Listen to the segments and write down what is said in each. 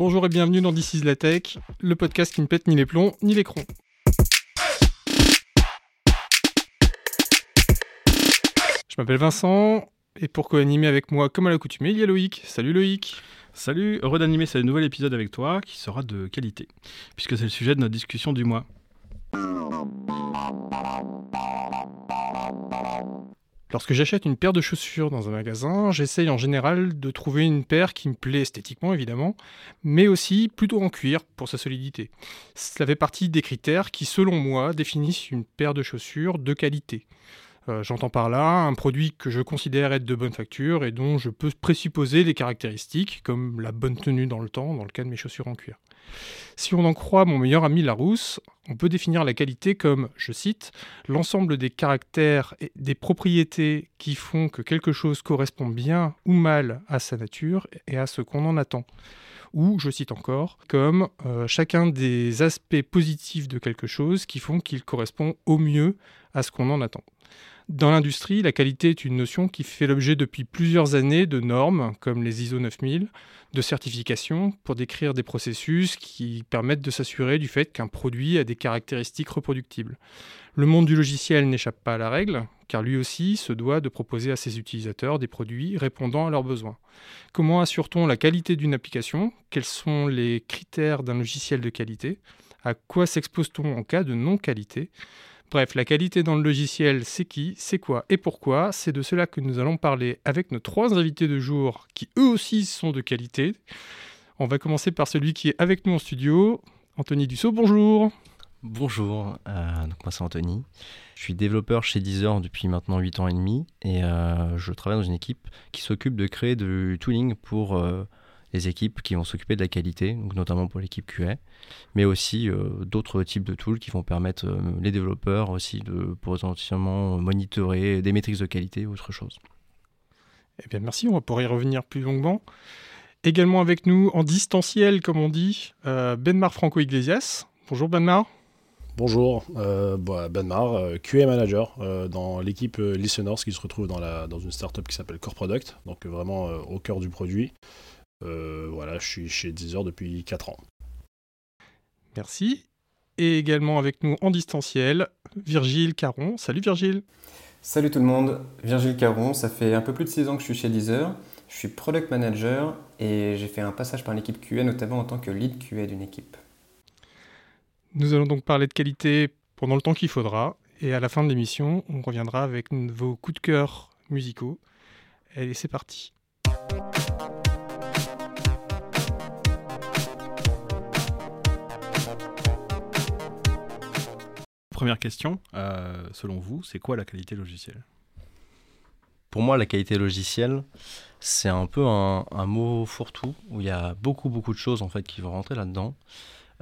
Bonjour et bienvenue dans This is la Tech, le podcast qui ne pète ni les plombs ni l'écran. Je m'appelle Vincent et pour co-animer avec moi, comme à l'accoutumée, il y a Loïc. Salut Loïc. Salut, heureux d'animer ce nouvel épisode avec toi qui sera de qualité, puisque c'est le sujet de notre discussion du mois. Lorsque j'achète une paire de chaussures dans un magasin, j'essaye en général de trouver une paire qui me plaît esthétiquement évidemment, mais aussi plutôt en cuir pour sa solidité. Cela fait partie des critères qui, selon moi, définissent une paire de chaussures de qualité. Euh, j'entends par là un produit que je considère être de bonne facture et dont je peux présupposer des caractéristiques, comme la bonne tenue dans le temps, dans le cas de mes chaussures en cuir. Si on en croit mon meilleur ami Larousse, on peut définir la qualité comme, je cite, l'ensemble des caractères et des propriétés qui font que quelque chose correspond bien ou mal à sa nature et à ce qu'on en attend. Ou, je cite encore, comme euh, chacun des aspects positifs de quelque chose qui font qu'il correspond au mieux à ce qu'on en attend. Dans l'industrie, la qualité est une notion qui fait l'objet depuis plusieurs années de normes comme les ISO 9000, de certifications pour décrire des processus qui permettent de s'assurer du fait qu'un produit a des caractéristiques reproductibles. Le monde du logiciel n'échappe pas à la règle, car lui aussi se doit de proposer à ses utilisateurs des produits répondant à leurs besoins. Comment assure-t-on la qualité d'une application? Quels sont les critères d'un logiciel de qualité? À quoi s'expose-t-on en cas de non-qualité? Bref, la qualité dans le logiciel, c'est qui, c'est quoi et pourquoi C'est de cela que nous allons parler avec nos trois invités de jour qui eux aussi sont de qualité. On va commencer par celui qui est avec nous en studio, Anthony Dussault, bonjour. Bonjour, euh, donc moi c'est Anthony. Je suis développeur chez Deezer depuis maintenant 8 ans et demi et euh, je travaille dans une équipe qui s'occupe de créer du tooling pour euh, les équipes qui vont s'occuper de la qualité, donc notamment pour l'équipe QA, mais aussi euh, d'autres types de tools qui vont permettre euh, les développeurs aussi de potentiellement monitorer des métriques de qualité ou autre chose. Eh bien merci, on va pouvoir y revenir plus longuement. Également avec nous en distanciel, comme on dit, euh, Benmar Franco Iglesias. Bonjour Benmar. Bonjour, euh, bah, Benmar, QA Manager dans l'équipe Listeners qui se retrouve dans, la, dans une startup qui s'appelle Core Product, donc vraiment au cœur du produit. Euh, voilà, je suis chez Deezer depuis 4 ans. Merci. Et également avec nous en distanciel, Virgile Caron. Salut Virgile. Salut tout le monde, Virgile Caron, ça fait un peu plus de 6 ans que je suis chez Deezer. Je suis product manager et j'ai fait un passage par l'équipe QA, notamment en tant que lead QA d'une équipe. Nous allons donc parler de qualité pendant le temps qu'il faudra. Et à la fin de l'émission, on reviendra avec vos coups de cœur musicaux. Allez, c'est parti. Première question, euh, selon vous, c'est quoi la qualité logicielle? Pour moi, la qualité logicielle, c'est un peu un, mot fourre-tout où il y a beaucoup beaucoup de choses en fait qui vont rentrer là-dedans.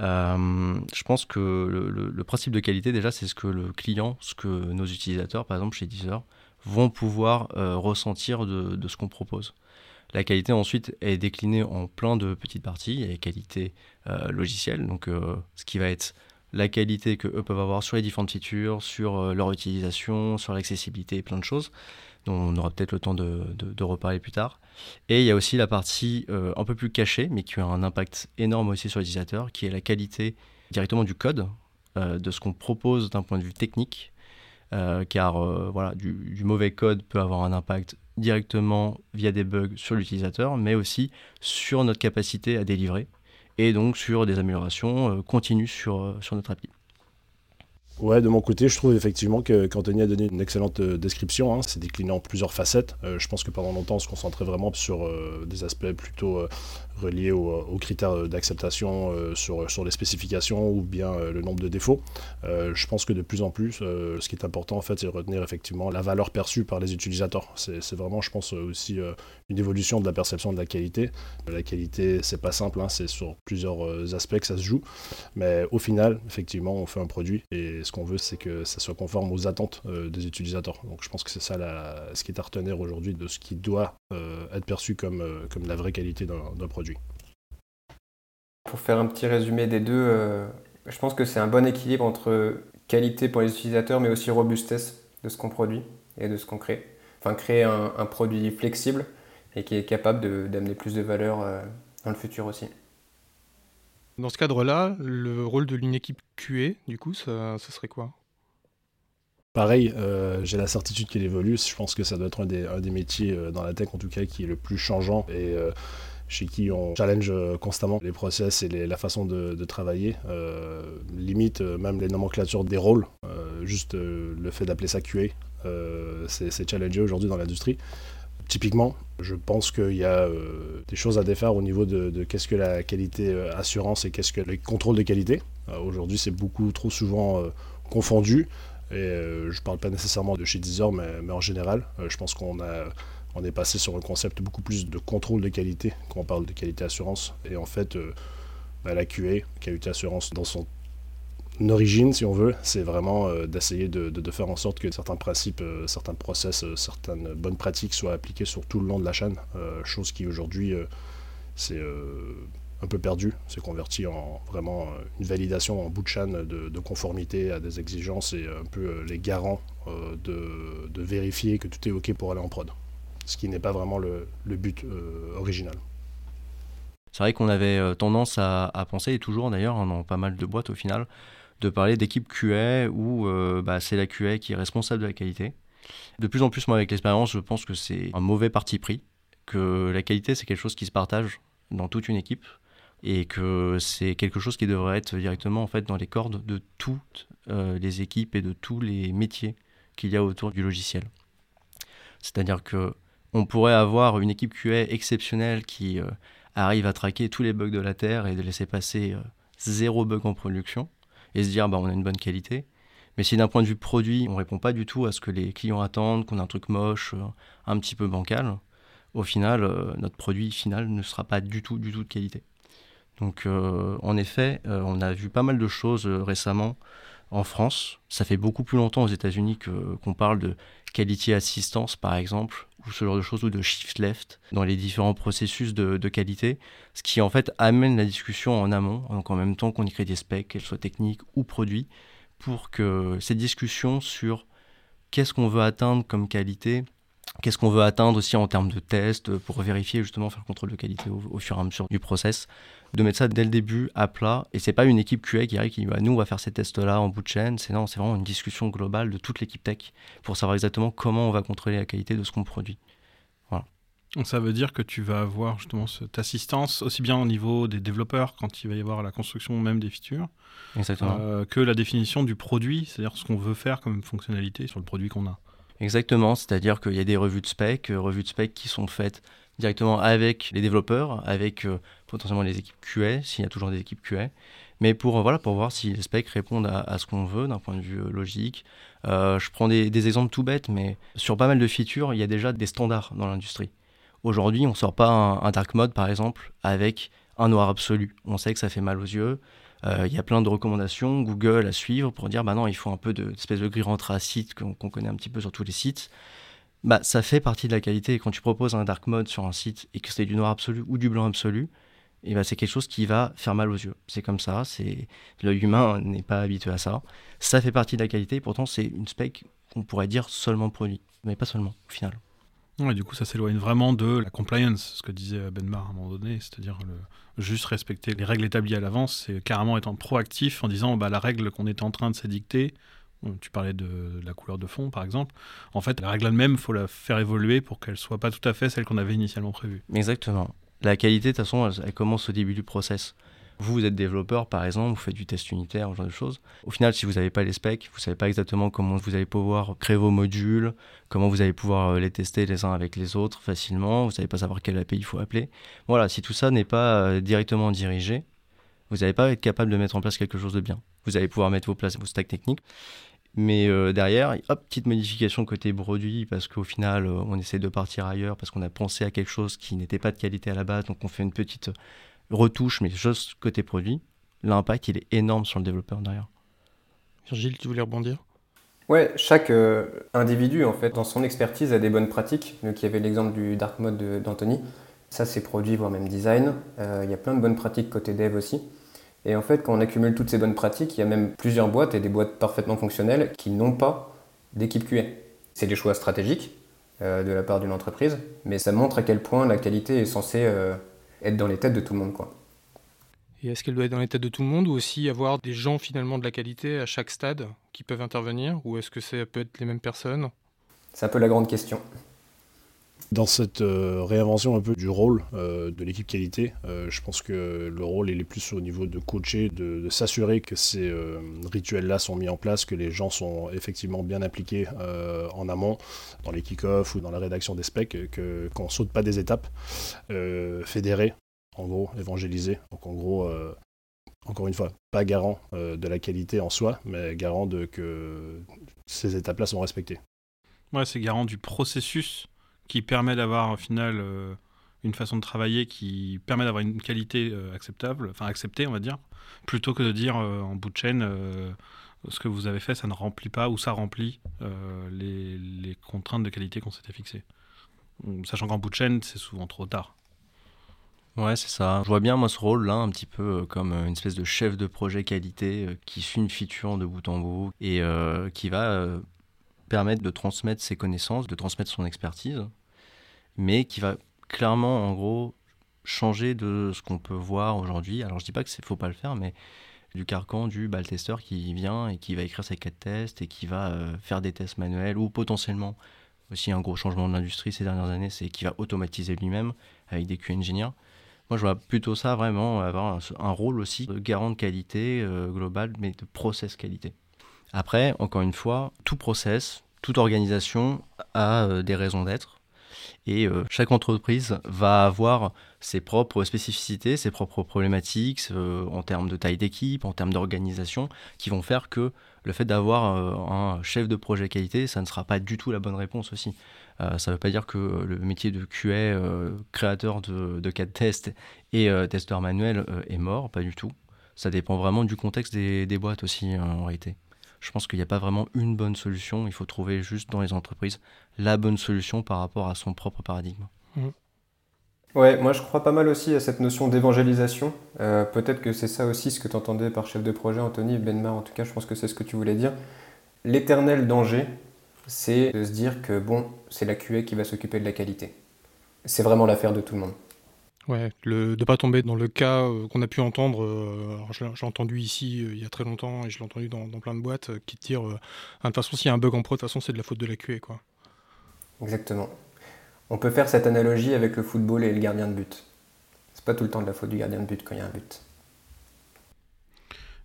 Euh, je pense que le, principe de qualité déjà, c'est ce que le client, ce que nos utilisateurs, par exemple chez Deezer, vont pouvoir euh, ressentir de, ce qu'on propose. La qualité ensuite est déclinée en plein de petites parties. Il y a qualité logicielle, donc ce qui va être la qualité que eux peuvent avoir sur les différentes features, sur euh, leur utilisation, sur l'accessibilité, plein de choses dont on aura peut-être le temps de, reparler plus tard. Et il y a aussi la partie euh, un peu plus cachée, mais qui a un impact énorme aussi sur l'utilisateur, qui est la qualité directement du code, euh, de ce qu'on propose d'un point de vue technique, car voilà, du, mauvais code peut avoir un impact directement via des bugs sur l'utilisateur, mais aussi sur notre capacité à délivrer et donc sur des améliorations euh, continues sur, euh, sur notre appli. Ouais, de mon côté, je trouve effectivement qu'Anthony a donné une excellente euh, description. Hein. C'est décliné en plusieurs facettes. je pense que pendant longtemps, on se concentrait vraiment sur des aspects plutôt reliés aux, critères d'acceptation sur, sur les spécifications ou bien le nombre de défauts. je pense que de plus en plus, ce qui est important, en fait, c'est de retenir effectivement la valeur perçue par les utilisateurs. C'est vraiment, je pense, aussi une évolution de la perception de la qualité. La qualité, c'est pas simple, hein. c'est sur plusieurs aspects que ça se joue. Mais au final, effectivement, on fait un produit et ce qu'on veut, c'est que ça soit conforme aux attentes euh, des utilisateurs. Donc je pense que c'est ça ce qui est à aujourd'hui de ce qui doit euh, être perçu comme, euh, comme la vraie qualité d'un produit. Pour faire un petit résumé des deux, je pense que c'est un bon équilibre entre qualité pour les utilisateurs, mais aussi robustesse de ce qu'on produit et de ce qu'on crée. Enfin, créer un, produit flexible et qui est capable d'amener plus de valeur dans le futur aussi. Dans ce cadre-là, le rôle de l'une équipe QA, du coup, ça, serait quoi? Pareil, euh, j'ai la certitude qu'il évolue. Je pense que ça doit être un des, un des métiers euh, dans la tech, en tout cas, qui est le plus changeant et euh, chez qui on challenge constamment les process et la façon de, de travailler. limite, même les nomenclatures des rôles, juste le fait d'appeler ça QA, c'est challengé aujourd'hui dans l'industrie. Typiquement, je pense qu'il y a des choses à défaire au niveau de, qu'est-ce que la qualité assurance et qu'est-ce que le contrôle de qualité. aujourd'hui, c'est beaucoup trop souvent confondu. Et euh, je ne parle pas nécessairement de chez Deezer, mais, en général, euh, je pense qu'on on est passé sur un concept beaucoup plus de contrôle de qualité quand on parle de qualité assurance. Et en fait, euh, bah, la QA, qualité assurance, dans son origine, si on veut, c'est vraiment d'essayer de, faire en sorte que certains principes, certains process, certaines bonnes pratiques soient appliquées sur tout le long de la chaîne, chose qui aujourd'hui, c'est un peu perdu, c'est converti en vraiment euh, une validation en bout de chaîne de, conformité à des exigences et un peu euh, les garants euh, de, vérifier que tout est OK pour aller en prod. Ce qui n'est pas vraiment le, but original. C'est vrai qu'on avait tendance à, penser, et toujours d'ailleurs hein, dans pas mal de boîtes au final, de parler d'équipe QA où bah, c'est la QA qui est responsable de la qualité. De plus en plus, moi avec l'expérience, je pense que c'est un mauvais parti pris, que la qualité c'est quelque chose qui se partage dans toute une équipe et que c'est quelque chose qui devrait être directement en fait dans les cordes de toutes euh, les équipes et de tous les métiers qu'il y a autour du logiciel. C'est-à-dire que on pourrait avoir une équipe QA exceptionnelle qui euh, arrive à traquer tous les bugs de la terre et de laisser passer euh, zéro bug en production et se dire bah on a une bonne qualité. Mais si d'un point de vue produit, on répond pas du tout à ce que les clients attendent, qu'on a un truc moche, un petit peu bancal, au final, notre produit final ne sera pas du tout, du tout de qualité. Donc euh, en effet, euh, on a vu pas mal de choses euh, récemment en France. Ça fait beaucoup plus longtemps aux États-Unis qu'on parle de quality assistance, par exemple, ou ce genre de choses, ou de shift left dans les différents processus de, qualité, ce qui en fait amène la discussion en amont, donc en même temps qu'on écrit des specs, qu'elles soient techniques ou produits, pour que ces discussions sur qu'est-ce qu'on veut atteindre comme qualité, qu'est-ce qu'on veut atteindre aussi en termes de tests, pour vérifier justement, faire le contrôle de qualité au, au fur et à mesure du process, de mettre ça dès le début à plat. Et c'est pas une équipe QA qui arrive qui dit bah, nous on va faire ces tests-là en bout de chaîne. C'est non, c'est vraiment une discussion globale de toute l'équipe tech pour savoir exactement comment on va contrôler la qualité de ce qu'on produit. Voilà. Ça veut dire que tu vas avoir justement cette assistance aussi bien au niveau des développeurs quand il va y avoir la construction même des features, euh, que la définition du produit, c'est-à-dire ce qu'on veut faire comme fonctionnalité sur le produit qu'on a. Exactement, c'est-à-dire qu'il y a des revues de spec, euh, revues de spec qui sont faites directement avec les développeurs, avec euh, potentiellement les équipes QA, s'il y a toujours des équipes QA, mais pour, euh, voilà, pour voir si les specs répondent à, ce qu'on veut d'un point de vue euh, logique. je prends des, exemples tout bêtes, mais sur pas mal de features, il y a déjà des standards dans l'industrie. Aujourd'hui, on ne sort pas un, dark mode, par exemple, avec un noir absolu. On sait que ça fait mal aux yeux. Il y a plein de recommandations Google à suivre pour dire bah non, il faut un peu d'espèce de, de gris anthracite qu'on connaît un petit peu sur tous les sites bah, ça fait partie de la qualité. quand tu proposes un dark mode sur un site et que c'est du noir absolu ou du blanc absolu, et eh bah, c'est quelque chose qui va faire mal aux yeux. C'est comme ça, c'est l'œil humain n'est pas habitué à ça. Ça fait partie de la qualité, pourtant c'est une spec qu'on pourrait dire seulement produit, mais pas seulement au final. Ouais, du coup, ça s'éloigne vraiment de la compliance, ce que disait Benmar à un moment donné, c'est-à-dire juste respecter les règles établies à l'avance, c'est carrément être proactif en disant bah, la règle qu'on est en train de s'édicter, tu parlais de, la couleur de fond, par exemple. En fait, la règle elle-même, il faut la faire évoluer pour qu'elle soit pas tout à fait celle qu'on avait initialement prévue. Exactement. La qualité, de toute façon, elle, commence au début du process. Vous, vous êtes développeur, par exemple, vous faites du test unitaire, ce genre de choses. Au final, si vous n'avez pas les specs, vous savez pas exactement comment vous allez pouvoir créer vos modules, comment vous allez pouvoir euh, les tester les uns avec les autres facilement, vous savez pas savoir quelle API il faut appeler. Voilà, si tout ça n'est pas euh, directement dirigé, vous n'allez pas être capable de mettre en place quelque chose de bien. Vous allez pouvoir mettre vos places, vos stacks techniques, mais euh, derrière, hop, petite modification côté produit, parce qu'au final, euh, on essaie de partir ailleurs, parce qu'on a pensé à quelque chose qui n'était pas de qualité à la base, donc on fait une petite retouche, mais juste côté produit. L'impact, il est énorme sur le développeur derrière. Virgile, tu voulais rebondir? Ouais, chaque euh, individu, en fait, dans son expertise, a des bonnes pratiques. Donc, il y avait l'exemple du dark mode d'Anthony. Ça, c'est produit, voire même design. Il y a plein de bonnes pratiques côté dev aussi. Et en fait, quand on accumule toutes ces bonnes pratiques, il y a même plusieurs boîtes et des boîtes parfaitement fonctionnelles qui n'ont pas d'équipe QA. C'est des choix stratégiques euh, de la part d'une entreprise, mais ça montre à quel point la qualité est censée euh, être dans les têtes de tout le monde. Quoi. Et est-ce qu'elle doit être dans les têtes de tout le monde ou aussi avoir des gens finalement de la qualité à chaque stade qui peuvent intervenir? Ou est-ce que ça peut être les mêmes personnes? C'est un peu la grande question. Dans cette euh, réinvention un peu du rôle euh, de l'équipe qualité, euh, je pense que le rôle est plus au niveau de coacher, de, s'assurer que ces rituels-là sont mis en place, que les gens sont effectivement bien impliqués en amont, dans les kick-offs ou dans la rédaction des specs, qu'on ne saute pas des étapes, fédérer, en gros, évangéliser. Donc en gros, encore une fois, pas garant de la qualité en soi, mais garant de que ces étapes-là sont respectées. Ouais, c'est garant du processus qui permet d'avoir au final euh, une façon de travailler qui permet d'avoir une qualité euh, acceptable, enfin acceptée on va dire, plutôt que de dire euh, en bout de chaîne ce que vous avez fait ça ne remplit pas ou ça remplit les, contraintes de qualité qu'on s'était fixées. Sachant qu'en bout de chaîne c'est souvent trop tard. Ouais, c'est ça. Je vois bien, moi, ce rôle-là, un petit peu comme une espèce de chef de projet qualité qui suit une feature de bout en bout et qui va permettre de transmettre ses connaissances, de transmettre son expertise mais qui va clairement, en gros, changer de ce qu'on peut voir aujourd'hui. Alors je dis pas que c'est faut pas le faire, mais du carcan du bal testeur qui vient et qui va écrire ses quatre tests et qui va euh, faire des tests manuels ou potentiellement aussi un gros changement de l'industrie ces dernières années, c'est qu'il va automatiser lui-même avec des Q engineers. Moi, je vois plutôt ça vraiment avoir un, rôle aussi de garant de qualité euh, globale, mais de process qualité. Après, encore une fois, tout process, toute organisation a euh, des raisons d'être et euh, chaque entreprise va avoir ses propres spécificités, ses propres problématiques euh, en termes de taille d'équipe, en termes d'organisation, qui vont faire que le fait d'avoir euh, un chef de projet qualité, ça ne sera pas du tout la bonne réponse aussi. ça ne veut pas dire que le métier de QA, créateur de, cas de test et testeur manuel est mort, pas du tout. Ça dépend vraiment du contexte des, des boîtes aussi en réalité. Je pense qu'il n'y a pas vraiment une bonne solution. Il faut trouver juste dans les entreprises la bonne solution par rapport à son propre paradigme. Mmh. Ouais, moi je crois pas mal aussi à cette notion d'évangélisation. Euh, peut-être que c'est ça aussi ce que tu entendais par chef de projet, Anthony, Benmar en tout cas, je pense que c'est ce que tu voulais dire. L'éternel danger, c'est de se dire que bon, c'est la QA qui va s'occuper de la qualité. C'est vraiment l'affaire de tout le monde. Ouais, le, de pas tomber dans le cas euh, qu'on a pu entendre, euh, j'ai entendu ici euh, il y a très longtemps et je l'ai entendu dans, plein de boîtes, qui te dire, ah, de toute façon s'il y a un bug en pro, de toute façon c'est de la faute de la QA. Quoi. Exactement. On peut faire cette analogie avec le football et le gardien de but. C'est pas tout le temps de la faute du gardien de but quand il y a un but.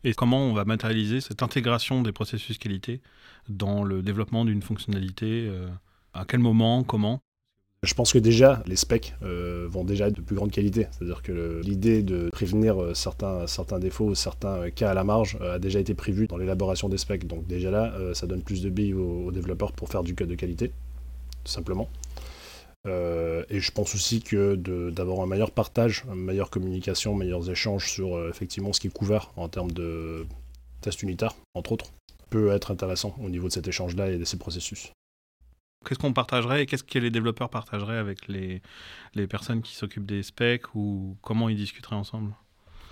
Et comment on va matérialiser cette intégration des processus qualité dans le développement d'une fonctionnalité À quel moment Comment je pense que déjà, les specs euh, vont déjà être de plus grande qualité. C'est-à-dire que l'idée de prévenir euh, certains, défauts, certains euh, cas à la marge a déjà été prévue dans l'élaboration des specs. Donc déjà là, ça donne plus de billes aux, développeurs pour faire du code de qualité, tout simplement. et je pense aussi que d'avoir un meilleur partage, une meilleure communication, meilleurs échanges sur effectivement ce qui est couvert en termes de tests unitaires, entre autres, peut être intéressant au niveau de cet échange-là et de ces processus. Qu'est-ce qu'on partagerait et qu'est-ce que les développeurs partageraient avec les, les personnes qui s'occupent des specs ou comment ils discuteraient ensemble?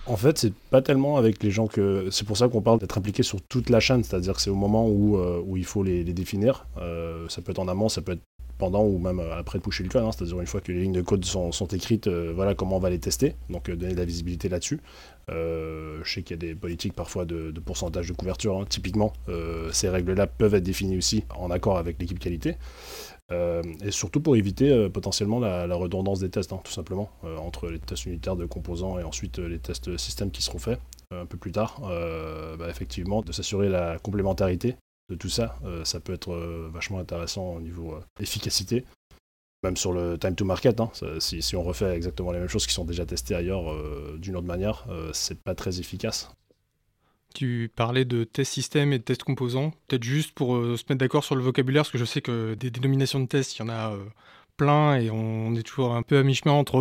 En fait, c'est pas tellement avec les gens que. C'est pour ça qu'on parle d'être impliqué sur toute la chaîne, c'est-à-dire que c'est au moment où, euh, où il faut les, définir. Euh, ça peut être en amont, ça peut être pendant ou même après de pusher le code, hein. c'est-à-dire une fois que les lignes de code sont, écrites, euh, voilà comment on va les tester, donc euh, donner de la visibilité là-dessus. Euh, je sais qu'il y a des politiques parfois de, pourcentage de couverture, hein. typiquement, ces règles-là peuvent être définies aussi en accord avec l'équipe qualité. et surtout pour éviter potentiellement la, redondance des tests, hein, tout simplement, entre les tests unitaires de composants et ensuite les tests système qui seront faits un peu plus tard, bah, effectivement, de s'assurer la complémentarité de tout ça. Euh, ça peut être euh, vachement intéressant au niveau euh, efficacité. Même sur le time to market, hein, si, on refait exactement les mêmes choses qui sont déjà testées ailleurs d'une autre manière, c'est pas très efficace. Tu parlais de test système et de test composants. Peut-être juste pour se mettre d'accord sur le vocabulaire, parce que je sais que des dénominations de tests, il y en a plein et on est toujours un peu à mi-chemin entre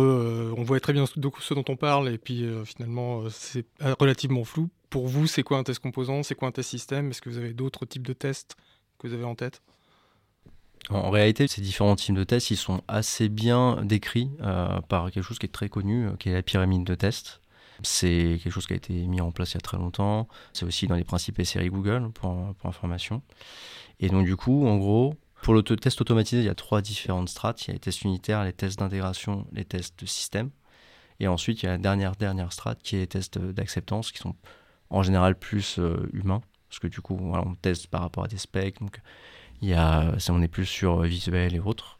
on voit très bien ce dont on parle et puis finalement c'est relativement flou pour vous, c'est quoi un test composant C'est quoi un test système? Est-ce que vous avez d'autres types de tests que vous avez en tête? En réalité, ces différents types de tests, ils sont assez bien décrits euh, par quelque chose qui est très connu, euh, qui est la pyramide de tests. C'est quelque chose qui a été mis en place il y a très longtemps. C'est aussi dans les principes et séries Google, pour, pour, information. Et donc, du coup, en gros, pour le test automatisé, il y a trois différentes strates. Il y a les tests unitaires, les tests d'intégration, les tests de système. Et ensuite, il y a la dernière, dernière strate qui est les tests d'acceptance, qui sont en général plus humains, parce que du coup, on teste par rapport à des specs, donc on est plus sur visuel et autres.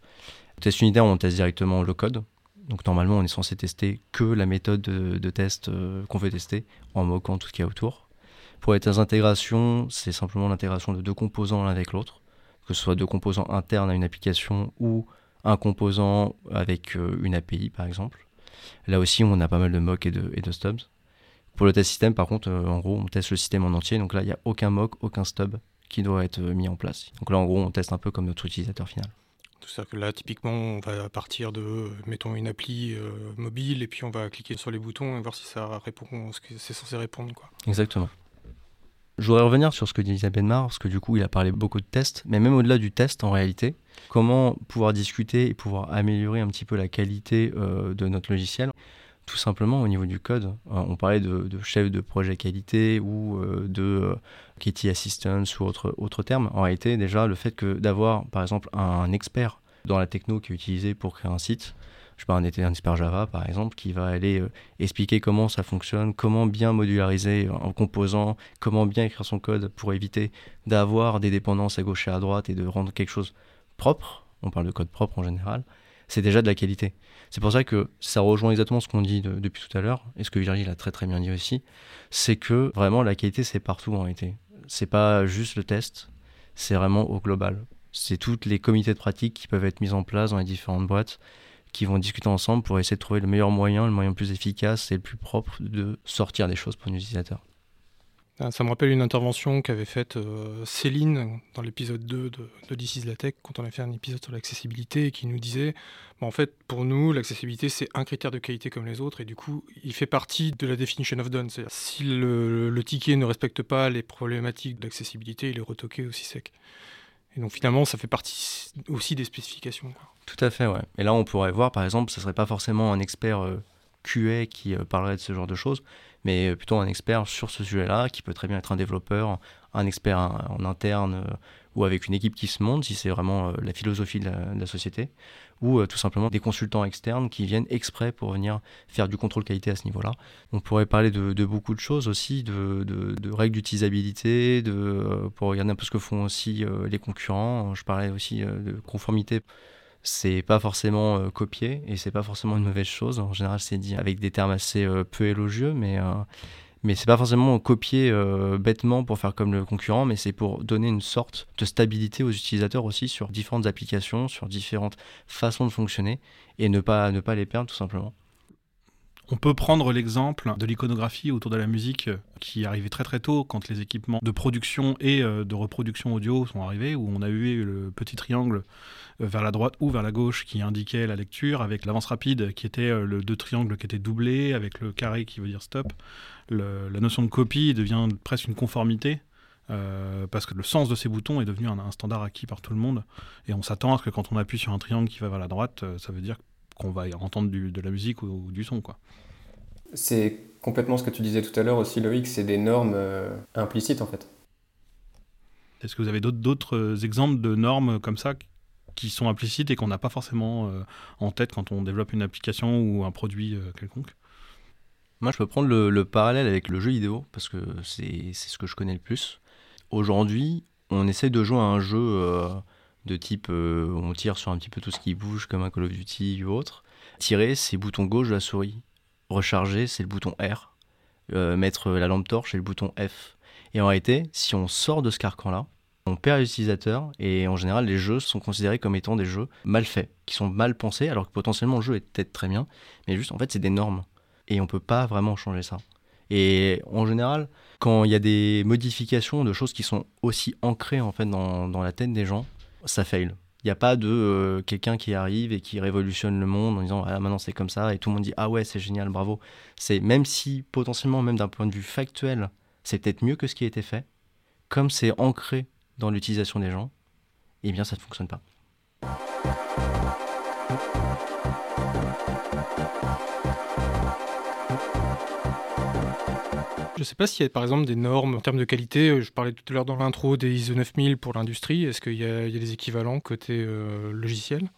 Test unitaire, on teste directement le code, donc normalement, on est censé tester que la méthode de, test qu'on veut tester en moquant tout ce qu'il y a autour. Pour les tests d'intégration, c'est simplement l'intégration de deux composants l'un avec l'autre, que ce soit deux composants internes à une application ou un composant avec euh, une API par exemple. Là aussi, on a pas mal de mock et de, et de stubs. Pour le test système, par contre, euh, en gros, on teste le système en entier. Donc là, il n'y a aucun mock, aucun stub qui doit être euh, mis en place. Donc là, en gros, on teste un peu comme notre utilisateur final. C'est-à-dire que là, typiquement, on va partir de, mettons, une appli mobile et puis on va cliquer sur les boutons et voir si ça répond ce que c'est censé répondre. Quoi. Exactement. Je voudrais revenir sur ce que disait Benmar, parce que du coup, il a parlé beaucoup de tests, mais même au-delà du test, en réalité, comment pouvoir discuter et pouvoir améliorer un petit peu la qualité euh, de notre logiciel? Tout simplement au niveau du code. Euh, on parlait de, chef de projet qualité ou euh, de KT Assistance ou autre, autre terme. En réalité, déjà, le fait que d'avoir, par exemple, un expert dans la techno qui est utilisé pour créer un site, je parle un expert Java par exemple, qui va aller euh, expliquer comment ça fonctionne, comment bien modulariser un composant, comment bien écrire son code pour éviter d'avoir des dépendances à gauche et à droite et de rendre quelque chose propre. On parle de code propre en général. C'est déjà de la qualité. C'est pour ça que ça rejoint exactement ce qu'on dit depuis tout à l'heure, et ce que Virgile a très très bien dit aussi, c'est que vraiment la qualité c'est partout en réalité. C'est pas juste le test, c'est vraiment au global. C'est toutes les comités de pratique qui peuvent être mis en place dans les différentes boîtes qui vont discuter ensemble pour essayer de trouver le meilleur moyen, le moyen le plus efficace et le plus propre de sortir des choses pour nos utilisateurs. Ah, ça me rappelle une intervention qu'avait faite euh, Céline dans l'épisode 2 de, de This is la Tech, quand on a fait un épisode sur l'accessibilité, et qui nous disait bah, en fait, pour nous, l'accessibilité, c'est un critère de qualité comme les autres, et du coup, il fait partie de la definition of done. C'est-à-dire, si le, ticket ne respecte pas les problématiques d'accessibilité, il est retoqué aussi sec. Et donc finalement, ça fait partie aussi des spécifications. Tout à fait, ouais. Et là, on pourrait voir, par exemple, ce ne serait pas forcément un expert euh, QA qui euh, parlerait de ce genre de choses, mais euh, plutôt un expert sur ce sujet-là, qui peut très bien être un développeur, un expert en, interne ou avec une équipe qui se monte, si c'est vraiment la philosophie de la société, ou euh, tout simplement des consultants externes qui viennent exprès pour venir faire du contrôle qualité à ce niveau-là. On pourrait parler de, beaucoup de choses aussi, de, règles d'utilisabilité, de, euh, pour regarder un peu ce que font aussi euh, les concurrents. Je parlais aussi de conformité c'est pas forcément copié et c'est pas forcément une mauvaise chose. En général, c'est dit avec des termes assez peu élogieux, mais mais c'est pas forcément copier euh, bêtement pour faire comme le concurrent, mais c'est pour donner une sorte de stabilité aux utilisateurs aussi sur différentes applications, sur différentes façons de fonctionner et ne pas, ne pas les perdre tout simplement. On peut prendre l'exemple de l'iconographie autour de la musique euh, qui arrivait très très tôt quand les équipements de production et euh, de reproduction audio sont arrivés, où on a eu le petit triangle vers la droite ou vers la gauche qui indiquait la lecture, avec l'avance rapide qui était le deux triangles qui était doublé, avec le carré qui veut dire stop la notion de copie devient presque une conformité. Euh, parce que le sens de ces boutons est devenu un, standard acquis par tout le monde. Et on s'attend à ce que quand on appuie sur un triangle qui va vers la droite, euh, ça veut dire qu'on va entendre de la musique ou, du son. quoi. C'est complètement ce que tu disais tout à l'heure aussi, Loïc, c'est des normes euh, implicites en fait. Est-ce que vous avez d'autres exemples de normes comme ça qui sont implicites et qu'on n'a pas forcément en tête quand on développe une application ou un produit quelconque? Moi, je peux prendre le, parallèle avec le jeu vidéo, parce que c'est ce que je connais le plus. Aujourd'hui, on essaie de jouer à un jeu euh, de type euh, on tire sur un petit peu tout ce qui bouge, comme un Call of Duty ou autre. Tirer, c'est le bouton gauche de la souris. Recharger, c'est le bouton R. Euh, mettre la lampe torche, c'est le bouton F. Et en réalité, si on sort de ce carcan-là, on perd l'utilisateur et en général les jeux sont considérés comme étant des jeux mal faits, qui sont mal pensés alors que potentiellement le jeu est peut-être très bien, mais juste en fait c'est des normes et on peut pas vraiment changer ça. Et en général, quand il y a des modifications de choses qui sont aussi ancrées en fait dans la tête des gens, ça fail. Il n'y a pas de euh, quelqu'un qui arrive et qui révolutionne le monde en disant ah, maintenant c'est comme ça et tout le monde dit ah ouais c'est génial bravo. C'est même si potentiellement même d'un point de vue factuel c'est peut-être mieux que ce qui a été fait, comme c'est ancré dans l'utilisation des gens, eh bien ça ne fonctionne pas. Je ne sais pas s'il y a par exemple des normes en termes de qualité. Euh, je parlais tout à l'heure dans l'intro des ISO 9000 pour l'industrie. Est-ce qu'il y, a des équivalents côté euh, logiciel?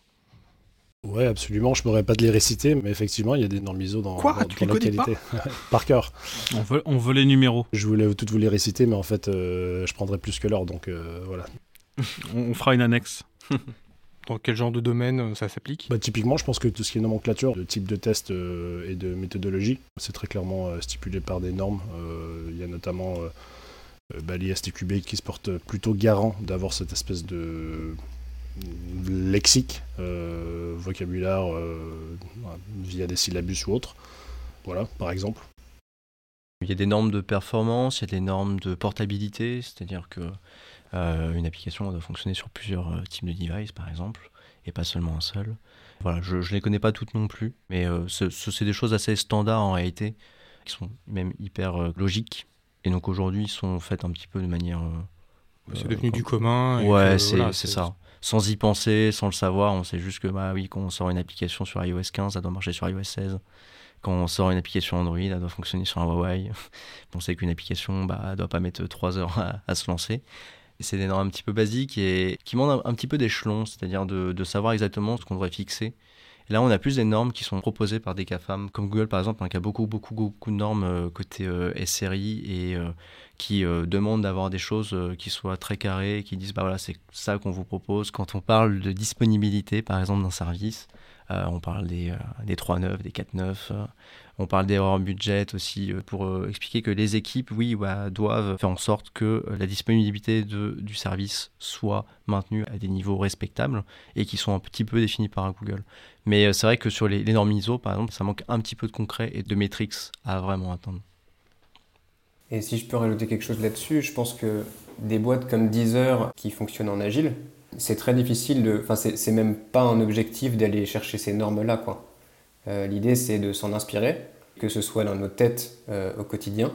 Ouais, absolument. Je pourrais pas te les réciter, mais effectivement, il y a des normes ISO dans, Quoi? dans, tu dans les la connais qualité. Par cœur. On veut, on veut les numéros. Je voulais toutes vous les réciter, mais en fait, euh, je prendrais plus que l'heure, donc euh, voilà. On fera une annexe. Dans quel genre de domaine euh, ça s'applique Bah, typiquement, je pense que tout ce qui est nomenclature, de type de test euh, et de méthodologie, c'est très clairement euh, stipulé par des normes. Euh, Il y a notamment bah, l'ISTQB qui se porte plutôt garant d'avoir cette espèce de lexique, euh, vocabulaire euh, via des syllabus ou autres. Voilà, par exemple. Il y a des normes de performance, il y a des normes de portabilité, c'est-à-dire que euh, une application doit fonctionner sur plusieurs euh, types de devices, par exemple, et pas seulement un seul. Voilà, je ne les connais pas toutes non plus, mais euh, ce- ce- c'est des choses assez standards en réalité, qui sont même hyper euh, logiques. Et donc aujourd'hui, ils sont faites un petit peu de manière. euh, C'est devenu comme- du commun. et Ouais, c'est voilà, c'est ça. Sans y penser, sans le savoir, on sait juste que bah oui, quand on sort une application sur iOS 15, ça doit marcher sur iOS 16. Quand on sort une application Android, elle doit fonctionner sur un Huawei. on sait qu'une application, bah, elle doit pas mettre 3 heures à, à se lancer. C'est des normes un petit peu basiques et qui demandent un, un petit peu d'échelon, c'est-à-dire de, savoir exactement ce qu'on devrait fixer. Et là, on a plus des normes qui sont proposées par des GAFAM, comme Google par exemple, hein, qui a beaucoup, beaucoup, beaucoup de normes euh, côté euh, SRI et euh, qui euh, demandent d'avoir des choses qui soient très carrées, qui disent bah voilà, c'est ça qu'on vous propose. Quand on parle de disponibilité, par exemple, d'un service, euh, on parle des, euh, des 3.9, des 4.9, euh, on parle d'erreurs budget aussi, euh, pour expliquer que les équipes, oui, bah, doivent faire en sorte que la disponibilité du service soit maintenue à des niveaux respectables et qui sont un petit peu définis par Google. Mais c'est vrai que sur les, normes ISO, par exemple, ça manque un petit peu de concret et de métriques à vraiment atteindre. Et si je peux rajouter quelque chose là-dessus, je pense que des boîtes comme Deezer qui fonctionnent en agile, c'est très difficile de. Enfin, c'est même pas un objectif d'aller chercher ces normes-là. Euh, L'idée, c'est de s'en inspirer, que ce soit dans nos têtes euh, au quotidien,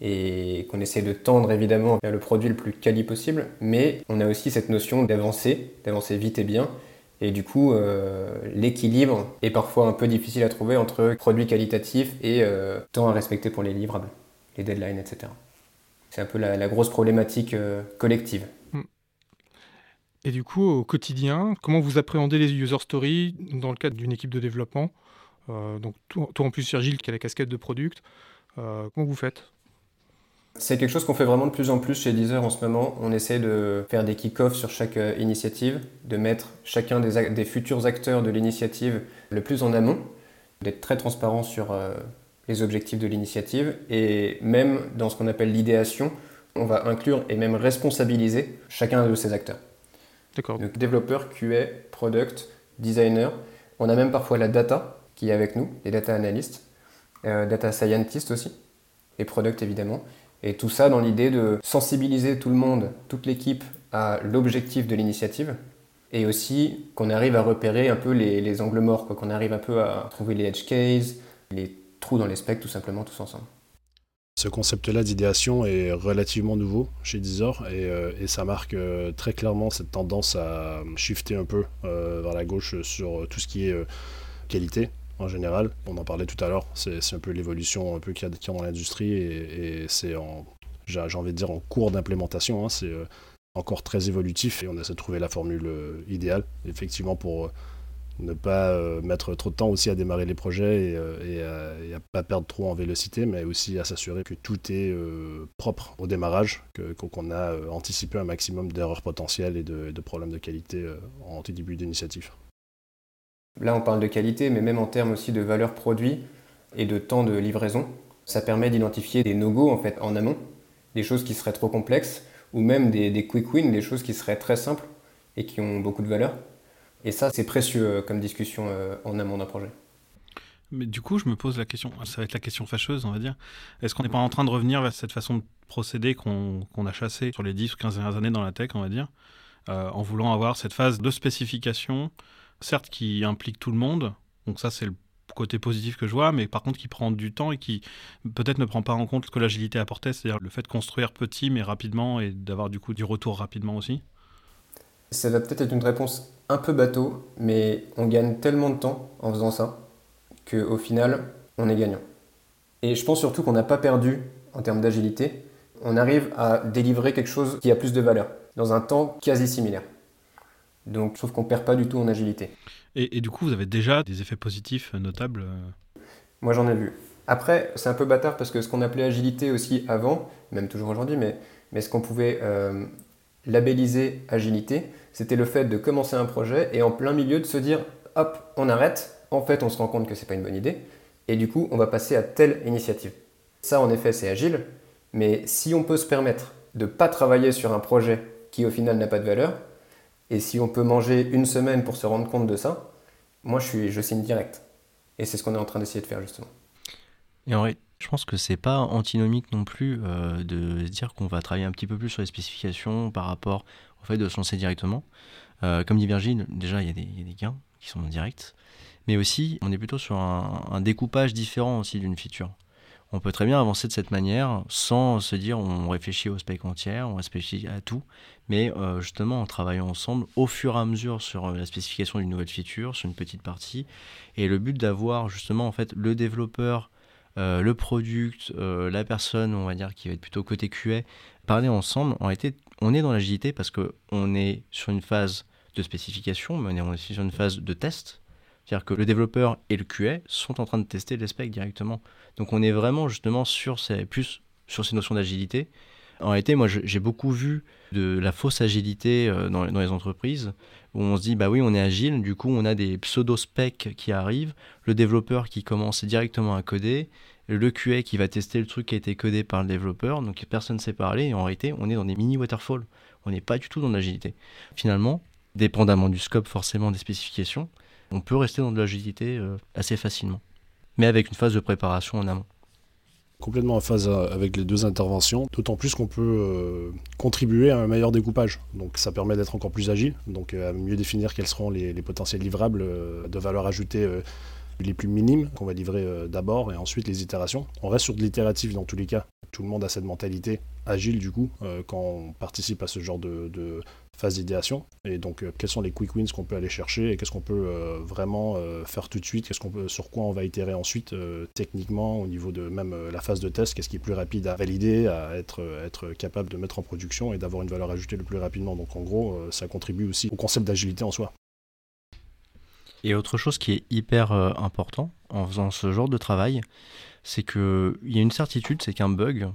et qu'on essaie de tendre évidemment vers le produit le plus quali possible, mais on a aussi cette notion d'avancer, d'avancer vite et bien. Et du coup, euh, l'équilibre est parfois un peu difficile à trouver entre produit qualitatif et temps à respecter pour les livrables les deadlines, etc. C'est un peu la, grosse problématique collective. Et du coup, au quotidien, comment vous appréhendez les user stories dans le cadre d'une équipe de développement? Euh, Donc, toi, en plus, Sergile, qui a la casquette de product, euh, comment vous faites? C'est quelque chose qu'on fait vraiment de plus en plus chez Deezer en ce moment. On essaie de faire des kick-offs sur chaque euh, initiative, de mettre chacun des, des futurs acteurs de l'initiative le plus en amont, d'être très transparent sur les objectifs de l'initiative et même dans ce qu'on appelle l'idéation, on va inclure et même responsabiliser chacun de ces acteurs. Donc développeur, QA, product, designer. On a même parfois la data qui est avec nous, les data analysts, euh, data scientists aussi, et product évidemment. Et tout ça dans l'idée de sensibiliser tout le monde, toute l'équipe à l'objectif de l'initiative et aussi qu'on arrive à repérer un peu les, les angles morts, qu'on arrive un peu à trouver les edge cases, les trous dans les specs tout simplement tous ensemble. Ce concept-là d'idéation est relativement nouveau chez Deezer et, euh, ça marque euh, très clairement cette tendance à shifter un peu euh, vers la gauche sur tout ce qui est euh, qualité en général. On en parlait tout à l'heure, c'est un peu l'évolution qu'il y a, dans l'industrie et, c'est en, j'ai envie de dire en cours d'implémentation, hein, c'est euh, encore très évolutif et on essaie de trouver la formule euh, idéale effectivement pour euh, ne pas euh, mettre trop de temps aussi à démarrer les projets et, euh, et à, et à pas perdre trop en vélocité, mais aussi à s'assurer que tout est euh, propre au démarrage, qu'on a anticipé un maximum d'erreurs potentielles et de, problèmes de qualité en tout début d'initiative. Là, on parle de qualité, mais même en termes aussi de valeur produit et de temps de livraison, ça permet d'identifier des no-go en fait en amont, des choses qui seraient trop complexes, ou même des, des quick wins, des choses qui seraient très simples et qui ont beaucoup de valeur. Et ça, c'est précieux euh, comme discussion euh, en amont d'un projet. Mais du coup, je me pose la question, ça va être la question fâcheuse, on va dire. Est-ce qu'on n'est pas en train de revenir vers cette façon de procéder qu'on a chassé sur les 10 ou 15 dernières années dans la tech, on va dire, euh, en voulant avoir cette phase de spécification, certes qui implique tout le monde, donc ça c'est le côté positif que je vois, mais par contre qui prend du temps et qui peut-être ne prend pas en compte ce que l'agilité apportait, c'est-à-dire le fait de construire petit mais rapidement et d'avoir du coup du retour rapidement aussi. Ça va peut-être être une réponse un peu bateau, mais on gagne tellement de temps en faisant ça qu'au final, on est gagnant. Et je pense surtout qu'on n'a pas perdu en termes d'agilité. On arrive à délivrer quelque chose qui a plus de valeur dans un temps quasi similaire. Donc, sauf qu'on perd pas du tout en agilité. Et, du coup, vous avez déjà des effets positifs notables Moi, j'en ai vu. Après, c'est un peu bâtard parce que ce qu'on appelait agilité aussi avant, même toujours aujourd'hui, mais, mais ce qu'on pouvait euh, labelliser agilité, c'était le fait de commencer un projet et en plein milieu de se dire hop, on arrête. En fait, on se rend compte que c'est pas une bonne idée et du coup, on va passer à telle initiative. Ça, en effet, c'est agile, mais si on peut se permettre de pas travailler sur un projet qui au final n'a pas de valeur, et si on peut manger une semaine pour se rendre compte de ça, moi je, suis, je signe direct. Et c'est ce qu'on est en train d'essayer de faire justement. Et en vrai, je pense que c'est pas antinomique non plus euh, de se dire qu'on va travailler un petit peu plus sur les spécifications par rapport au fait de se lancer directement. Euh, comme dit Virgile, déjà il y, a des gains qui sont directs, mais aussi on est plutôt sur un découpage différent aussi d'une feature. On peut très bien avancer de cette manière sans se dire on réfléchit au spec entière, on réfléchit à tout, mais euh, justement en travaillant ensemble au fur et à mesure sur la spécification d'une nouvelle feature, sur une petite partie, et le but d'avoir justement en fait le développeur, euh, le product, la personne on va dire qui va être plutôt côté QA, parler ensemble, en réalité on est dans l'agilité parce qu'on est sur une phase de spécification, mais on est aussi sur une phase de test, c'est-à-dire que le développeur et le QA sont en train de tester les specs directement. Donc on est vraiment justement sur ces, plus sur ces notions d'agilité. En réalité, moi j'ai beaucoup vu de la fausse agilité euh, dans, les entreprises où on se dit bah oui on est agile, du coup on a des pseudo-specs qui arrivent, le développeur qui commence directement à coder, le QA qui va tester le truc qui a été codé par le développeur, donc personne ne sait parler, et en réalité on est dans des mini waterfall, on n'est pas du tout dans l'agilité. Finalement, dépendamment du scope forcément des spécifications, on peut rester dans de l'agilité euh, assez facilement, mais avec une phase de préparation en amont. Complètement en phase euh, avec les deux interventions, d'autant plus qu'on peut euh, contribuer à un meilleur découpage. Donc ça permet d'être encore plus agile, donc à mieux définir quels seront les, potentiels livrables de valeur ajoutée les plus minimes qu'on va livrer d'abord et ensuite les itérations. On reste sur de l'itératif dans tous les cas. Tout le monde a cette mentalité agile du coup quand on participe à ce genre de, phase d'idéation. Et donc, euh, quels sont les quick wins qu'on peut aller chercher et qu'est-ce qu'on peut euh, vraiment euh, faire tout de suite, qu'est-ce qu'on peut, sur quoi on va itérer ensuite techniquement au niveau de même la phase de test, qu'est-ce qui est plus rapide à valider, à être capable de mettre en production et d'avoir une valeur ajoutée le plus rapidement? Donc, en gros, ça contribue aussi au concept d'agilité en soi. Et autre chose qui est hyper important en faisant ce genre de travail, c'est qu'il y a une certitude, c'est qu'un bug,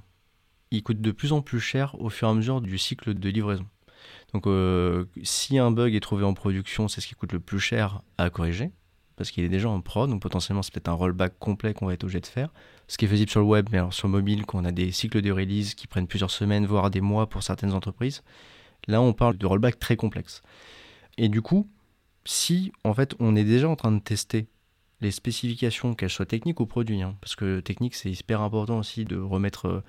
il coûte de plus en plus cher au fur et à mesure du cycle de livraison. Donc euh, si un bug est trouvé en production, c'est ce qui coûte le plus cher à corriger, parce qu'il est déjà en prod, donc potentiellement c'est peut-être un rollback complet qu'on va être obligé de faire. Ce qui est faisable sur le web, mais alors sur mobile, quand on a des cycles de release qui prennent plusieurs semaines, voire des mois pour certaines entreprises, là on parle de rollback très complexe. Et du coup, si en fait on est déjà en train de tester les spécifications, qu'elles soient techniques ou produits, hein, parce que technique c'est hyper important aussi de remettre euh,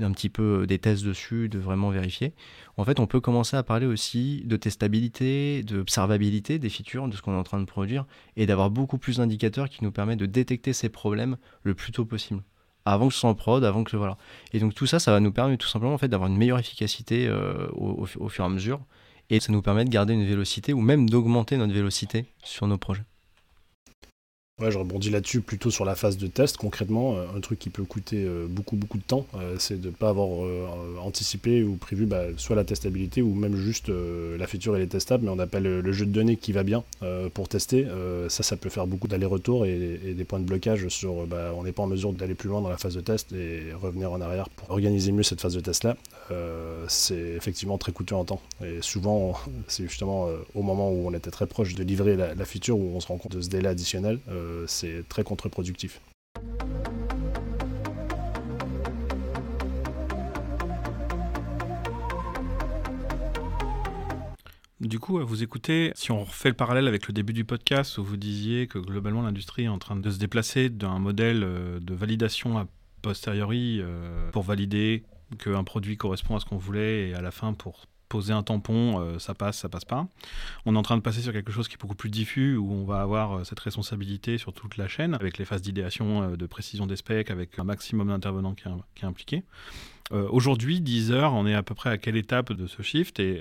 un petit peu euh, des tests dessus, de vraiment vérifier. En fait, on peut commencer à parler aussi de testabilité, d'observabilité des features, de ce qu'on est en train de produire, et d'avoir beaucoup plus d'indicateurs qui nous permettent de détecter ces problèmes le plus tôt possible. Avant que ce soit en prod, avant que voilà. Et donc tout ça, ça va nous permettre tout simplement en fait d'avoir une meilleure efficacité euh, au, au fur et à mesure, et ça nous permet de garder une vélocité ou même d'augmenter notre vélocité sur nos projets. Ouais, je rebondis là-dessus plutôt sur la phase de test. Concrètement, euh, un truc qui peut coûter euh, beaucoup beaucoup de temps, euh, c'est de ne pas avoir anticipé ou prévu bah, soit la testabilité ou même juste la feature elle est testable, mais on appelle le jeu de données qui va bien pour tester. ça, ça peut faire beaucoup d'aller-retour et, des points de blocage sur bah, on n'est pas en mesure d'aller plus loin dans la phase de test et revenir en arrière pour organiser mieux cette phase de test-là. C'est effectivement très coûteux en temps. Et souvent, c'est justement au moment où on était très proche de livrer la, la feature où on se rend compte de ce délai additionnel. Euh, c'est très contre-productif. Du coup, vous écoutez, si on refait le parallèle avec le début du podcast où vous disiez que globalement l'industrie est en train de se déplacer d'un modèle euh, de validation a posteriori euh, pour valider qu'un produit correspond à ce qu'on voulait et à la fin pour poser un tampon, euh, ça passe, ça passe pas. On est en train de passer sur quelque chose qui est beaucoup plus diffus, où on va avoir euh, cette responsabilité sur toute la chaîne, avec les phases d'idéation, euh, de précision des specs, avec un maximum d'intervenants qui, est impliqué. Aujourd'hui, Deezer, on est à peu près à quelle étape de ce shift Et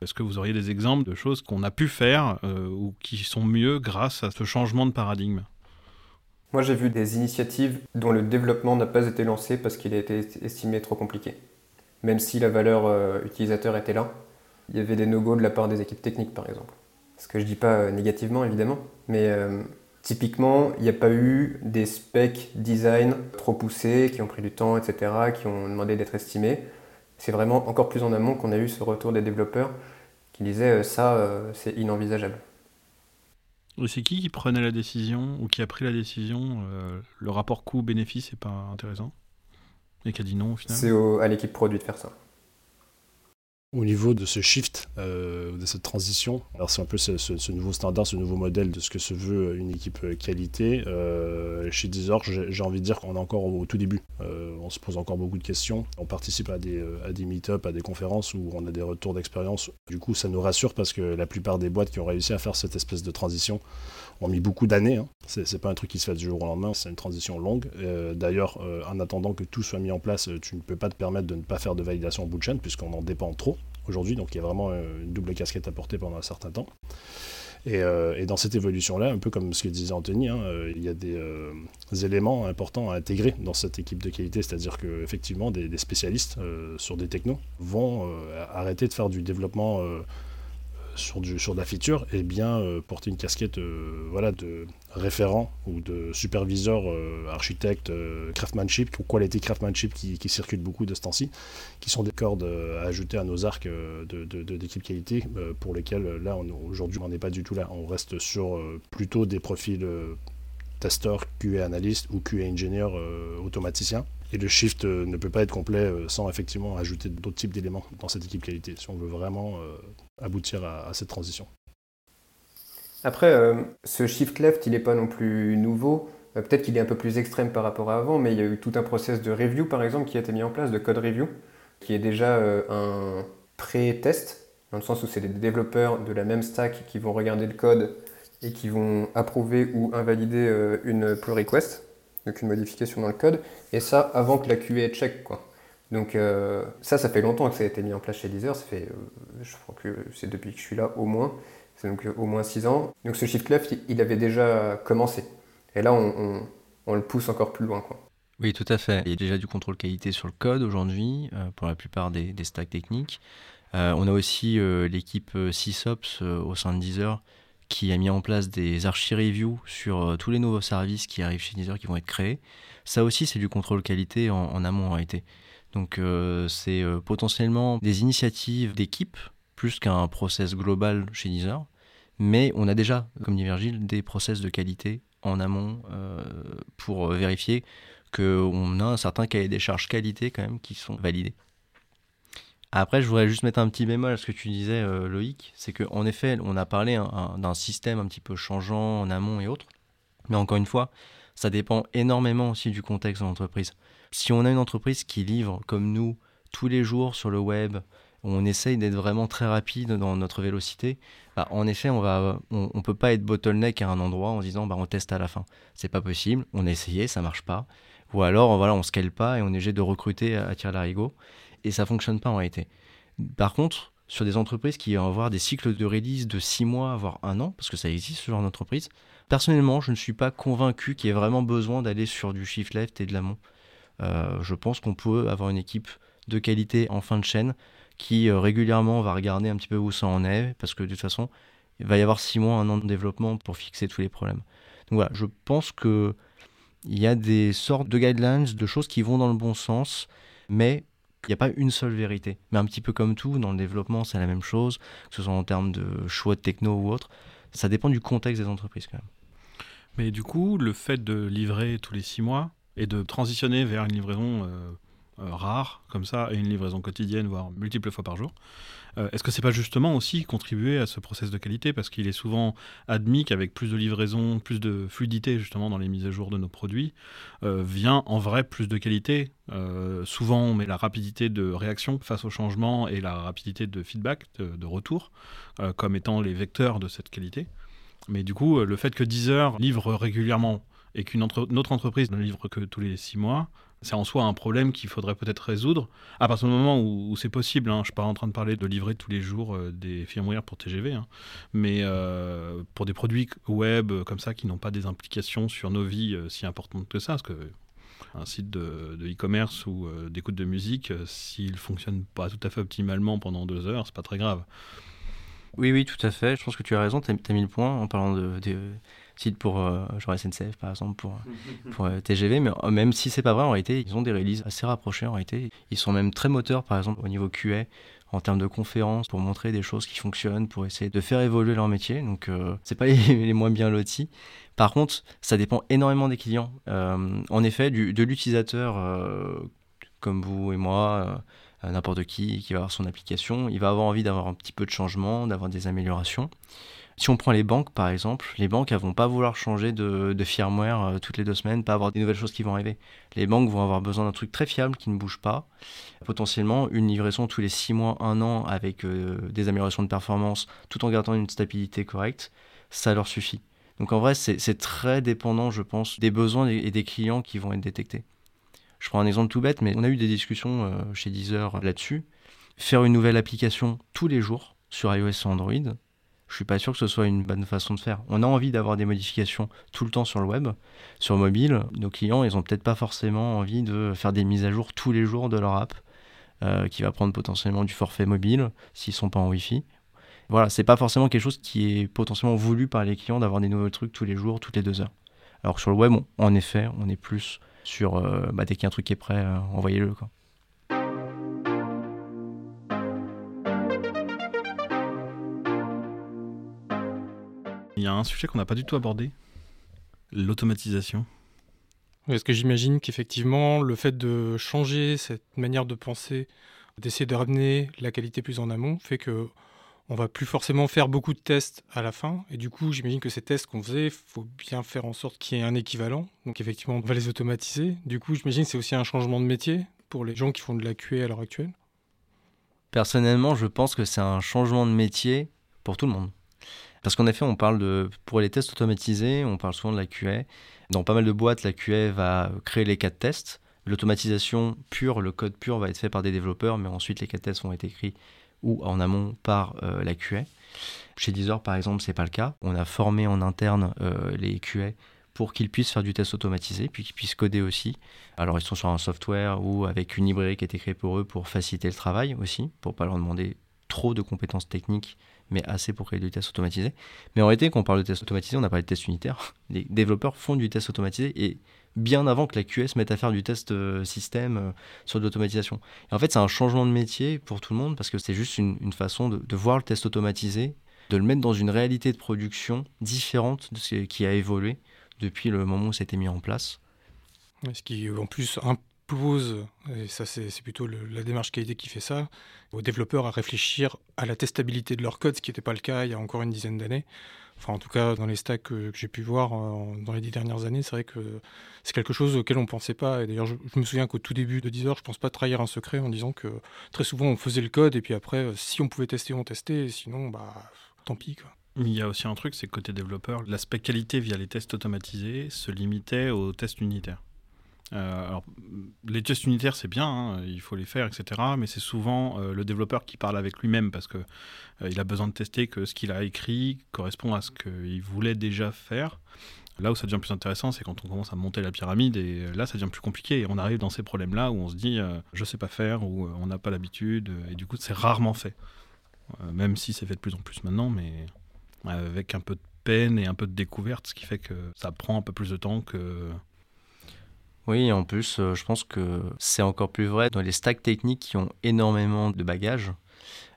est-ce que vous auriez des exemples de choses qu'on a pu faire ou qui sont mieux grâce à ce changement de paradigme? Moi, j'ai vu des initiatives dont le développement n'a pas été lancé parce qu'il a été estimé trop compliqué même si la valeur euh, utilisateur était là. Il y avait des no-go de la part des équipes techniques, par exemple. Ce que je dis pas négativement évidemment, mais typiquement, il n'y a pas eu des specs design trop poussés, qui ont pris du temps, etc., qui ont demandé d'être estimés. C'est vraiment encore plus en amont qu'on a eu ce retour des développeurs qui disaient ça, c'est inenvisageable. C'est qui qui prenait la décision ou qui a pris la décision Le rapport coût-bénéfice n'est pas intéressant? Et qui a dit non au final? C'est à l'équipe produit de faire ça au niveau de ce shift, euh, de cette transition. Alors c'est un peu ce, nouveau standard, ce nouveau modèle de ce que se veut une équipe euh, qualité. Euh, chez Deezer, j'ai envie de dire qu'on est encore au, tout début. on se pose encore beaucoup de questions. On participe à des, à des meet-up, à des conférences où on a des retours d'expérience. Du coup, ça nous rassure parce que la plupart des boîtes qui ont réussi à faire cette espèce de transition ont mis beaucoup d'années. Hein. C'est pas un truc qui se fait du jour au lendemain, c'est une transition longue. D'ailleurs, en attendant que tout soit mis en place, tu ne peux pas te permettre de ne pas faire de validation au bout de chaîne puisqu'on en dépend trop aujourd'hui, donc il y a vraiment euh, une double casquette à porter pendant un certain temps. Euh, et, dans cette évolution-là, un peu comme ce que disait Anthony, hein, euh, il y a des, éléments importants à intégrer dans cette équipe de qualité, c'est-à-dire qu'effectivement, des spécialistes sur des technos vont arrêter de faire du développement sur, de la feature et bien euh, porter une casquette euh, voilà, de référent ou de superviseur euh, architecte craftsmanship ou quality craftsmanship qui, qui circule beaucoup de ce temps-ci, qui sont des cordes à ajouter à nos arcs de, d'équipe qualité pour lesquels là aujourd'hui on n'est pas du tout là. On reste sur plutôt des profils testeurs, QA analystes ou QA ingénieurs automaticiens. Et le shift ne peut pas être complet sans effectivement ajouter d'autres types d'éléments dans cette équipe qualité. Si on veut vraiment aboutir à, cette transition. Après, euh, ce shift left, il n'est pas non plus nouveau. Euh, peut-être qu'il est un peu plus extrême par rapport à avant, mais il y a eu tout un process de review, par exemple, qui a été mis en place, de code review, qui est déjà euh, un pré-test, dans le sens où c'est des développeurs de la même stack qui vont regarder le code et qui vont approuver ou invalider une pull request, donc une modification dans le code, et ça avant que la QA check. Quoi. Donc euh, ça, ça fait longtemps que ça a été mis en place chez Deezer. Ça fait, euh, je crois que c'est depuis que je suis là au moins. C'est donc euh, au moins 6 ans. Donc ce shift left, il avait déjà commencé. Et là, on, le pousse encore plus loin. Quoi. Oui, tout à fait. Il y a déjà du contrôle qualité sur le code aujourd'hui, pour la plupart des, stacks techniques. on a aussi l'équipe SysOps au sein de Deezer qui a mis en place des archi-reviews sur tous les nouveaux services qui arrivent chez Deezer qui vont être créés. Ça aussi, c'est du contrôle qualité en, en amont en réalité. Donc euh, c'est euh, potentiellement des initiatives d'équipe plus qu'un process global chez Deezer. Mais on a déjà, comme dit Virgile, des process de qualité en amont euh, pour vérifier qu'on a un certain cahier des charges qualité quand même qui sont validés. Après, je voudrais juste mettre un petit bémol à ce que tu disais, Loïc. C'est qu'en effet, on a parlé d'un système un petit peu changeant en amont et autres. Mais encore une fois, ça dépend énormément aussi du contexte de l'entreprise si on a une entreprise qui livre comme nous tous les jours sur le web, on essaye d'être vraiment très rapide dans notre vélocité, bah, en effet, on va, on, peut pas être bottleneck à un endroit en disant bah, on teste à la fin. C'est pas possible. On a essayé, ça marche pas. Ou alors, voilà, on scale pas et on est obligé de recruter à, tirer l'arigot et ça fonctionne pas en réalité. Par contre, sur des entreprises qui vont avoir des cycles de release de 6 mois, voire un an, parce que ça existe ce genre d'entreprise, personnellement, je ne suis pas convaincu qu'il y ait vraiment besoin d'aller sur du shift left et de l'amont. Euh, je pense qu'on peut avoir une équipe de qualité en fin de chaîne qui euh, régulièrement va regarder un petit peu où ça en est, parce que de toute façon, il va y avoir six mois, un an de développement pour fixer tous les problèmes. Donc voilà, je pense que il y a des sortes de guidelines, de choses qui vont dans le bon sens, mais il n'y a pas une seule vérité. Mais un petit peu comme tout, dans le développement, c'est la même chose, que ce soit en termes de choix de techno ou autre. Ça dépend du contexte des entreprises quand même. Mais du coup, le fait de livrer tous les six mois, et de transitionner vers une livraison euh, euh, rare, comme ça, et une livraison quotidienne, voire multiples fois par jour. Euh, est-ce que c'est pas justement aussi contribuer à ce process de qualité? Parce qu'il est souvent admis qu'avec plus de livraison, plus de fluidité justement dans les mises à jour de nos produits, vient en vrai plus de qualité. souvent on met la rapidité de réaction face au changement et la rapidité de feedback, de, retour, comme étant les vecteurs de cette qualité. Mais du coup, le fait que Deezer livre régulièrement et qu'une autre entreprise ne livre que tous les six mois, c'est en soi un problème qu'il faudrait peut-être résoudre à partir du moment où, c'est possible. Hein. Je ne suis pas en train de parler de livrer tous les jours euh, des firmware pour TGV, hein. mais euh, pour des produits web euh, comme ça qui n'ont pas des implications sur nos vies si importantes que ça, parce que un site de e-commerce ou d'écoute de musique, s'il fonctionne pas tout à fait optimalement pendant deux heures, c'est pas très grave. Oui, oui, tout à fait. Je pense que tu as raison, tu as, mis le point en parlant de, sites pour euh, genre SNCF par exemple, pour, pour euh, TGV, mais euh, même si c'est pas vrai, en réalité, ils ont des releases assez rapprochées en réalité. Ils sont même très moteurs par exemple au niveau QA en termes de conférences pour montrer des choses qui fonctionnent, pour essayer de faire évoluer leur métier. Donc, euh, c'est pas les, moins bien lotis. Par contre, ça dépend énormément des clients. en effet, du, de l'utilisateur comme vous et moi, n'importe qui qui va avoir son application, il va avoir envie d'avoir un petit peu de changement, d'avoir des améliorations. Si on prend les banques, par exemple, les banques elles vont pas vouloir changer de, firmware euh, toutes les deux semaines, pas avoir des nouvelles choses qui vont arriver. Les banques vont avoir besoin d'un truc très fiable qui ne bouge pas. Potentiellement, une livraison tous les six mois, un an, avec euh, des améliorations de performance, tout en gardant une stabilité correcte, ça leur suffit. Donc en vrai, c'est très dépendant, je pense, des besoins et des clients qui vont être détectés. Je prends un exemple tout bête, mais on a eu des discussions euh, chez Deezer là-dessus. Faire une nouvelle application tous les jours sur iOS ou Android, je suis pas sûr que ce soit une bonne façon de faire. On a envie d'avoir des modifications tout le temps sur le web, sur mobile. Nos clients, ils ont peut-être pas forcément envie de faire des mises à jour tous les jours de leur app, euh, qui va prendre potentiellement du forfait mobile s'ils sont pas en Wi-Fi. Voilà, c'est pas forcément quelque chose qui est potentiellement voulu par les clients d'avoir des nouveaux trucs tous les jours, toutes les deux heures. Alors que sur le web, en effet, on est plus sur euh, bah, dès qu'il y a un truc qui est prêt, euh, envoyez-le. Il y a un sujet qu'on n'a pas du tout abordé, l'automatisation. Est-ce que j'imagine qu'effectivement, le fait de changer cette manière de penser, d'essayer de ramener la qualité plus en amont, fait que on va plus forcément faire beaucoup de tests à la fin. Et du coup, j'imagine que ces tests qu'on faisait, il faut bien faire en sorte qu'il y ait un équivalent. Donc effectivement, on va les automatiser. Du coup, j'imagine que c'est aussi un changement de métier pour les gens qui font de la QA à l'heure actuelle. Personnellement, je pense que c'est un changement de métier pour tout le monde. Parce qu'en effet, on parle de, pour les tests automatisés, on parle souvent de la QA. Dans pas mal de boîtes, la QA va créer les cas de tests. L'automatisation pure, le code pur va être fait par des développeurs, mais ensuite les cas de tests vont être écrits ou en amont par euh, la QA. Chez Deezer, par exemple, c'est pas le cas. On a formé en interne euh, les QA pour qu'ils puissent faire du test automatisé, puis qu'ils puissent coder aussi. Alors ils sont sur un software ou avec une librairie qui a été créée pour eux pour faciliter le travail aussi, pour pas leur demander trop de compétences techniques, mais assez pour créer du test automatisé. Mais en réalité, quand on parle de test automatisé, on a parlé de test unitaire. Les développeurs font du test automatisé et bien avant que la QS mette à faire du test euh, système euh, sur de l'automatisation. en fait, c'est un changement de métier pour tout le monde parce que c'est juste une, façon de, voir le test automatisé, de le mettre dans une réalité de production différente de ce qui a évolué depuis le moment où c'était mis en place. Ce qui en plus et ça c'est plutôt la démarche qualité qui fait ça, aux développeurs à réfléchir à la testabilité de leur code, ce qui n'était pas le cas il y a encore une dizaine d'années. Enfin, en tout cas, dans les stacks que, j'ai pu voir euh, dans les dix dernières années, c'est vrai que c'est quelque chose auquel on ne pensait pas. Et d'ailleurs, je, me souviens qu'au tout début de Deezer, je ne pense pas trahir un secret en disant que très souvent, on faisait le code et puis après, euh, si on pouvait tester, on testait. sinon, bah, tant pis. Quoi. Il y a aussi un truc, c'est côté développeur, l'aspect qualité via les tests automatisés se limitait aux tests unitaires. Euh, alors, les tests unitaires, c'est bien, hein, il faut les faire, etc. Mais c'est souvent euh, le développeur qui parle avec lui-même parce que euh, il a besoin de tester que ce qu'il a écrit correspond à ce qu'il voulait déjà faire. Là où ça devient plus intéressant, c'est quand on commence à monter la pyramide et là, ça devient plus compliqué et on arrive dans ces problèmes-là où on se dit je sais pas faire ou on n'a pas l'habitude et du coup, c'est rarement fait. même si c'est fait de plus en plus maintenant, mais avec un peu de peine et un peu de découverte, ce qui fait que ça prend un peu plus de temps que oui, en plus, euh, je pense que c'est encore plus vrai dans les stacks techniques qui ont énormément de bagages,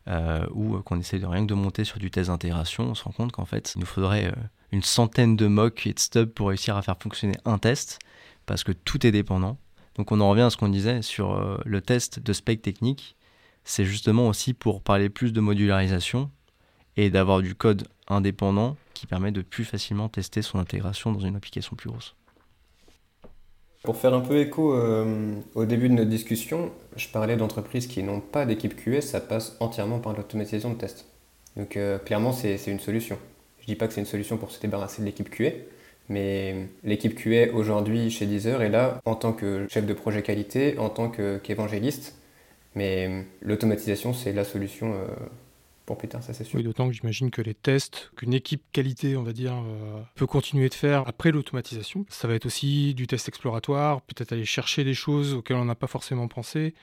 euh, ou qu'on essaie de rien que de monter sur du test d'intégration, on se rend compte qu'en fait, il nous faudrait euh, une centaine de mocks et de stubs pour réussir à faire fonctionner un test, parce que tout est dépendant. Donc on en revient à ce qu'on disait sur le test de spec technique, c'est justement aussi pour parler plus de modularisation et d'avoir du code indépendant qui permet de plus facilement tester son intégration dans une application plus grosse. Pour faire un peu écho euh, au début de notre discussion, je parlais d'entreprises qui n'ont pas d'équipe QS, ça passe entièrement par l'automatisation de tests. Donc euh, clairement, c'est une solution. Je ne dis pas que c'est une solution pour se débarrasser de l'équipe QA, mais l'équipe QA aujourd'hui chez Deezer est là en tant que chef de projet qualité, en tant qu'évangéliste. mais l'automatisation, c'est la solution euh, pour plus tard, ça c'est sûr. Oui, d'autant que j'imagine que les tests qu'une équipe qualité, on va dire, euh, peut continuer de faire après l'automatisation, ça va être aussi du test exploratoire, peut-être aller chercher des choses auxquelles on n'a pas forcément pensé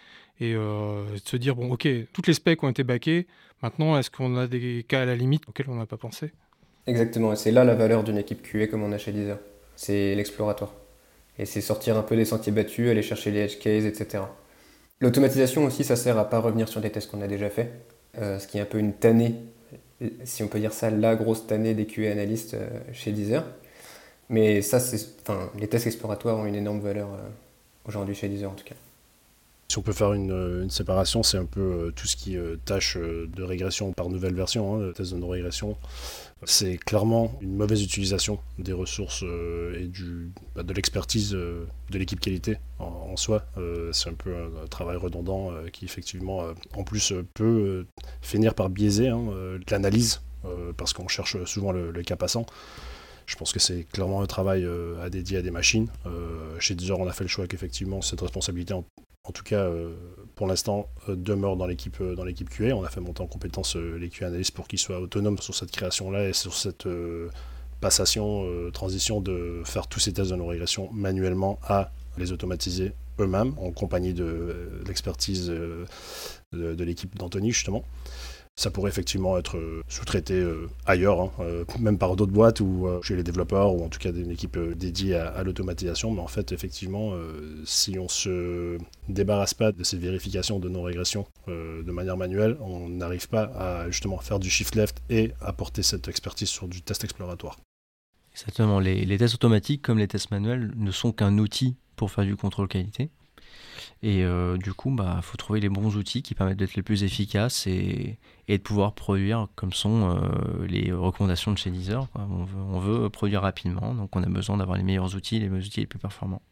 et euh, se dire, bon, ok, toutes les specs ont été backées, maintenant, est-ce qu'on a des cas à la limite auxquels on n'a pas pensé? Exactement, et c'est là la valeur d'une équipe QA comme on a chez Deezer. C'est l'exploratoire. Et c'est sortir un peu des sentiers battus, aller chercher les edge cases, etc. L'automatisation aussi, ça sert à pas revenir sur des tests qu'on a déjà fait, euh, ce qui est un peu une tannée, si on peut dire ça, la grosse tannée des QA analystes euh, chez Deezer. Mais ça, c'est, enfin, les tests exploratoires ont une énorme valeur euh, aujourd'hui chez Deezer en tout cas. Si on peut faire une, une séparation, c'est un peu tout ce qui est tâche de régression par nouvelle version, hein, test de non-régression. C'est clairement une mauvaise utilisation des ressources euh, et bah, de l'expertise euh, de l'équipe qualité en, soi. Euh, c'est un peu un, travail redondant qui effectivement, en plus, peut finir par biaiser hein, l'analyse parce qu'on cherche souvent le, le, cas passant. Je pense que c'est clairement un travail à dédier à des machines. chez Deezer, on a fait le choix qu'effectivement cette responsabilité en, en tout cas, euh, pour l'instant, euh, demeure dans l'équipe euh, dans QA. On a fait monter en compétence les QA pour qu'ils soient autonomes sur cette création-là et sur cette passation, transition de faire tous ces tests de non-régression manuellement à les automatiser eux-mêmes en compagnie de l'expertise de l'équipe d'Anthony justement ça pourrait effectivement être euh, sous-traité euh, ailleurs, hein, euh, même par d'autres boîtes ou chez les développeurs ou en tout cas d'une équipe dédiée à, l'automatisation. Mais en fait, effectivement, si on se débarrasse pas de ces vérifications de non-régression de manière manuelle, on n'arrive pas à justement faire du shift left et apporter cette expertise sur du test exploratoire. Exactement. Les tests automatiques comme les tests manuels ne sont qu'un outil pour faire du contrôle qualité. Et euh, du coup, il bah, faut trouver les bons outils qui permettent d'être les plus efficaces et, de pouvoir produire comme sont euh, les recommandations de chez Deezer. On, veut, on, veut, produire rapidement, donc on a besoin d'avoir les meilleurs outils, les outils les plus performants.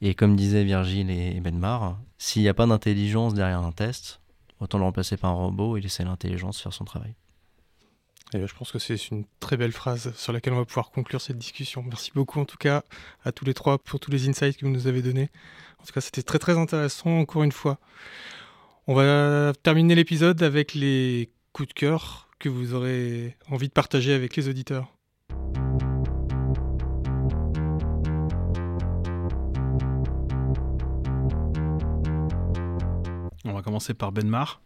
Et comme disaient Virgile et Benmar, s'il n'y a pas d'intelligence derrière un test, autant le remplacer par un robot et laisser l'intelligence faire son travail. Et je pense que c'est une très belle phrase sur laquelle on va pouvoir conclure cette discussion. Merci beaucoup en tout cas à tous les trois pour tous les insights que vous nous avez donnés. En tout cas, c'était très très intéressant encore une fois. On va terminer l'épisode avec les coups de cœur que vous aurez envie de partager avec les auditeurs. On va commencer par Benmar.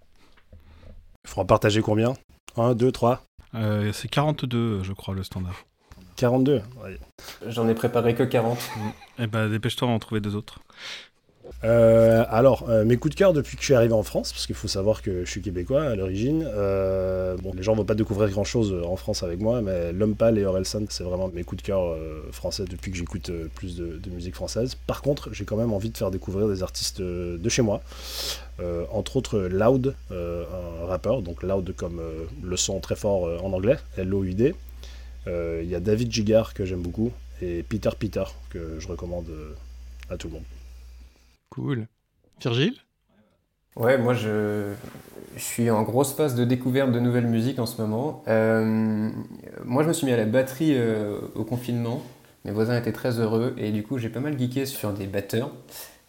Il faudra partager combien? 1, 2, 3 C'est 42, je crois, le standard. 42 J'en ai préparé que 40. Eh ben, dépêche-toi, on en trouver deux autres. Euh, alors, euh, mes coups de cœur depuis que je suis arrivé en France, parce qu'il faut savoir que je suis québécois à l'origine. Euh, bon, les gens vont pas découvrir grand chose en France avec moi, mais L'Homme Pâle et Orelsan, c'est vraiment mes coups de cœur français depuis que j'écoute plus de, musique française. Par contre, j'ai quand même envie de faire découvrir des artistes de chez moi. entre autres Loud, un rappeur, donc Loud comme le son très fort en anglais, L-O-U-D. Il y a David Gigar que j'aime beaucoup et Peter Peter que je recommande à tout le monde. Cool. Virgile? Ouais, moi je, suis en grosse phase de découverte de nouvelles musiques en ce moment. Euh, moi je me suis mis à la batterie euh, au confinement. Mes voisins étaient très heureux et du coup j'ai pas mal geeké sur des batteurs.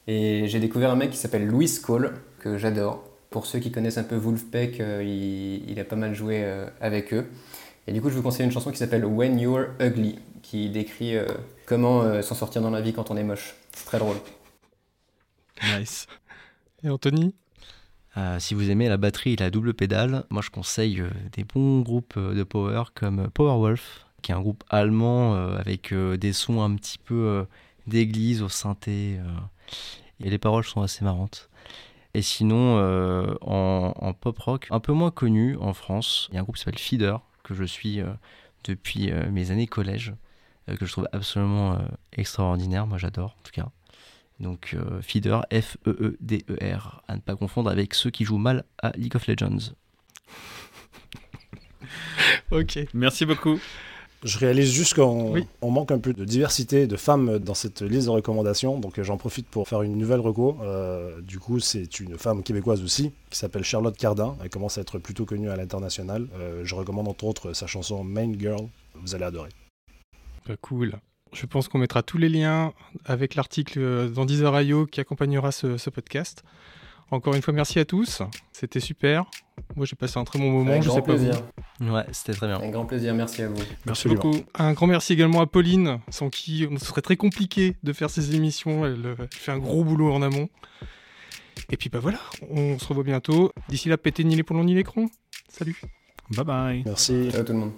Et j'ai découvert un mec qui s'appelle Louis Cole, que j'adore. Pour ceux qui connaissent un peu Wolfpack, euh, il, il, a pas mal joué avec eux. Et du coup je vous conseille une chanson qui s'appelle When You're Ugly, qui décrit comment s'en sortir dans la vie quand on est moche. C'est très drôle. Nice. Et Anthony euh, si vous aimez la batterie et la double pédale, moi je conseille euh, des bons groupes euh, de power comme Powerwolf, qui est un groupe allemand avec des sons un petit peu d'église au synthé. et les paroles sont assez marrantes. Et sinon, en, pop rock, un peu moins connu en France, il y a un groupe qui s'appelle Feeder, que je suis depuis mes années collège, que je trouve absolument extraordinaire. Moi j'adore en tout cas. Donc euh, Feeder, F-E-E-D-E-R, à ne pas confondre avec ceux qui jouent mal à League of Legends. ok. Merci beaucoup. Je réalise juste qu'on manque un peu de diversité de femmes dans cette liste de recommandations, donc j'en profite pour faire une nouvelle reco. Euh, du coup, c'est une femme québécoise aussi, qui s'appelle Charlotte Cardin. Elle commence à être plutôt connue à l'international. Euh, je recommande entre autres sa chanson Main Girl. Vous allez adorer. Bah, cool. Je pense qu'on mettra tous les liens avec l'article euh, dans Deezer.io qui accompagnera ce, podcast. Encore une fois, merci à tous. C'était super. Moi, j'ai passé un très bon moment. Avec je grand sais pas vous. plaisir. Ouais, c'était très bien. Avec grand plaisir, merci à vous. Merci beaucoup. Un grand merci également à Pauline, sans qui ce serait très compliqué de faire ces émissions. Elle, euh, elle fait un gros boulot en amont. Et puis bah voilà, on se revoit bientôt. D'ici là, pétez ni les plombs ni l'écran. Salut Bye bye. Merci. Ciao tout le monde.